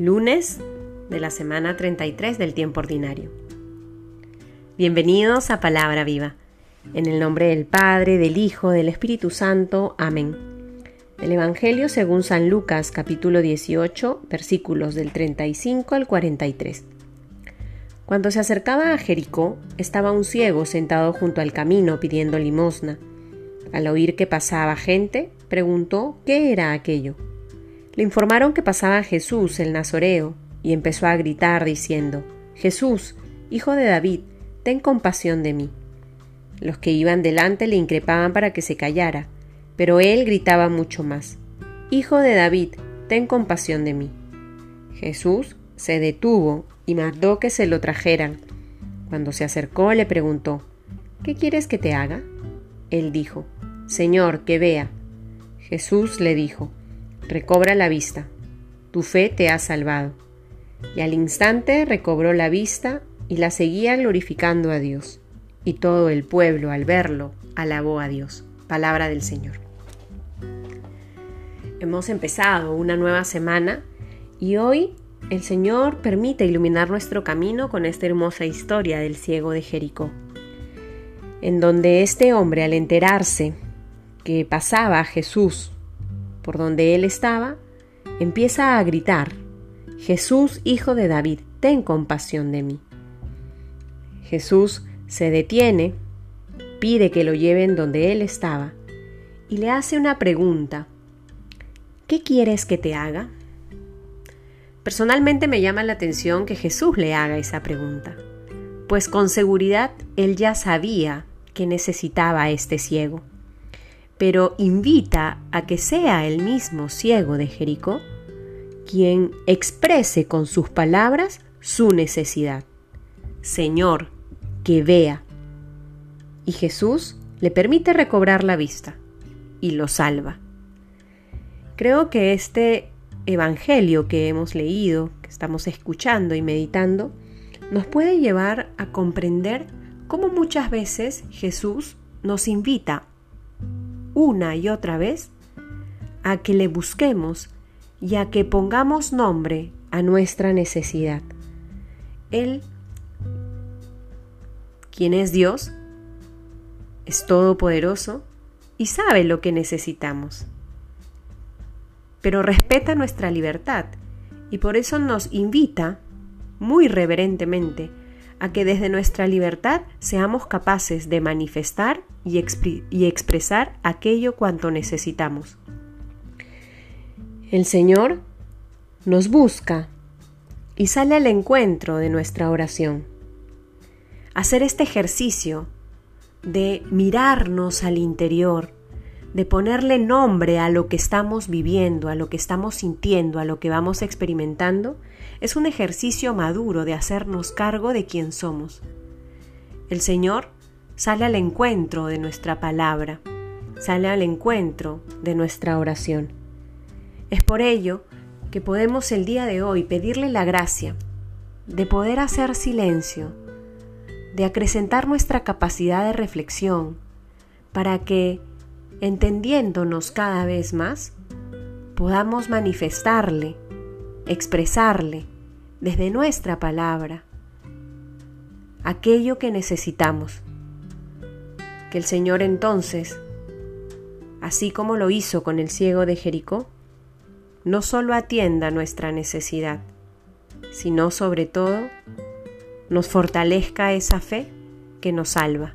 lunes de la semana 33 del tiempo ordinario. Bienvenidos a Palabra Viva, en el nombre del Padre, del Hijo, del Espíritu Santo. Amén. El Evangelio según San Lucas capítulo 18 versículos del 35 al 43. Cuando se acercaba a Jericó, estaba un ciego sentado junto al camino pidiendo limosna. Al oír que pasaba gente, preguntó qué era aquello. Le informaron que pasaba Jesús el Nazoreo, y empezó a gritar diciendo, Jesús, hijo de David, ten compasión de mí. Los que iban delante le increpaban para que se callara, pero él gritaba mucho más, Hijo de David, ten compasión de mí. Jesús se detuvo y mandó que se lo trajeran. Cuando se acercó le preguntó, ¿Qué quieres que te haga? Él dijo, Señor, que vea. Jesús le dijo, recobra la vista, tu fe te ha salvado. Y al instante recobró la vista y la seguía glorificando a Dios. Y todo el pueblo al verlo alabó a Dios. Palabra del Señor. Hemos empezado una nueva semana y hoy el Señor permite iluminar nuestro camino con esta hermosa historia del ciego de Jericó, en donde este hombre al enterarse que pasaba a Jesús por donde él estaba, empieza a gritar, Jesús, hijo de David, ten compasión de mí. Jesús se detiene, pide que lo lleven donde él estaba y le hace una pregunta. ¿Qué quieres que te haga? Personalmente me llama la atención que Jesús le haga esa pregunta, pues con seguridad él ya sabía que necesitaba a este ciego pero invita a que sea el mismo ciego de Jericó quien exprese con sus palabras su necesidad. Señor, que vea. Y Jesús le permite recobrar la vista y lo salva. Creo que este Evangelio que hemos leído, que estamos escuchando y meditando, nos puede llevar a comprender cómo muchas veces Jesús nos invita una y otra vez a que le busquemos y a que pongamos nombre a nuestra necesidad. Él, quien es Dios, es todopoderoso y sabe lo que necesitamos. Pero respeta nuestra libertad y por eso nos invita muy reverentemente a que desde nuestra libertad seamos capaces de manifestar y, expresar aquello cuanto necesitamos. El Señor nos busca y sale al encuentro de nuestra oración. Hacer este ejercicio de mirarnos al interior, de ponerle nombre a lo que estamos viviendo, a lo que estamos sintiendo, a lo que vamos experimentando, es un ejercicio maduro de hacernos cargo de quién somos. El Señor sale al encuentro de nuestra palabra, sale al encuentro de nuestra oración. Es por ello que podemos el día de hoy pedirle la gracia de poder hacer silencio, de acrecentar nuestra capacidad de reflexión, para que entendiéndonos cada vez más, podamos manifestarle, expresarle desde nuestra palabra aquello que necesitamos. Que el Señor entonces, así como lo hizo con el ciego de Jericó, no solo atienda nuestra necesidad, sino sobre todo nos fortalezca esa fe que nos salva.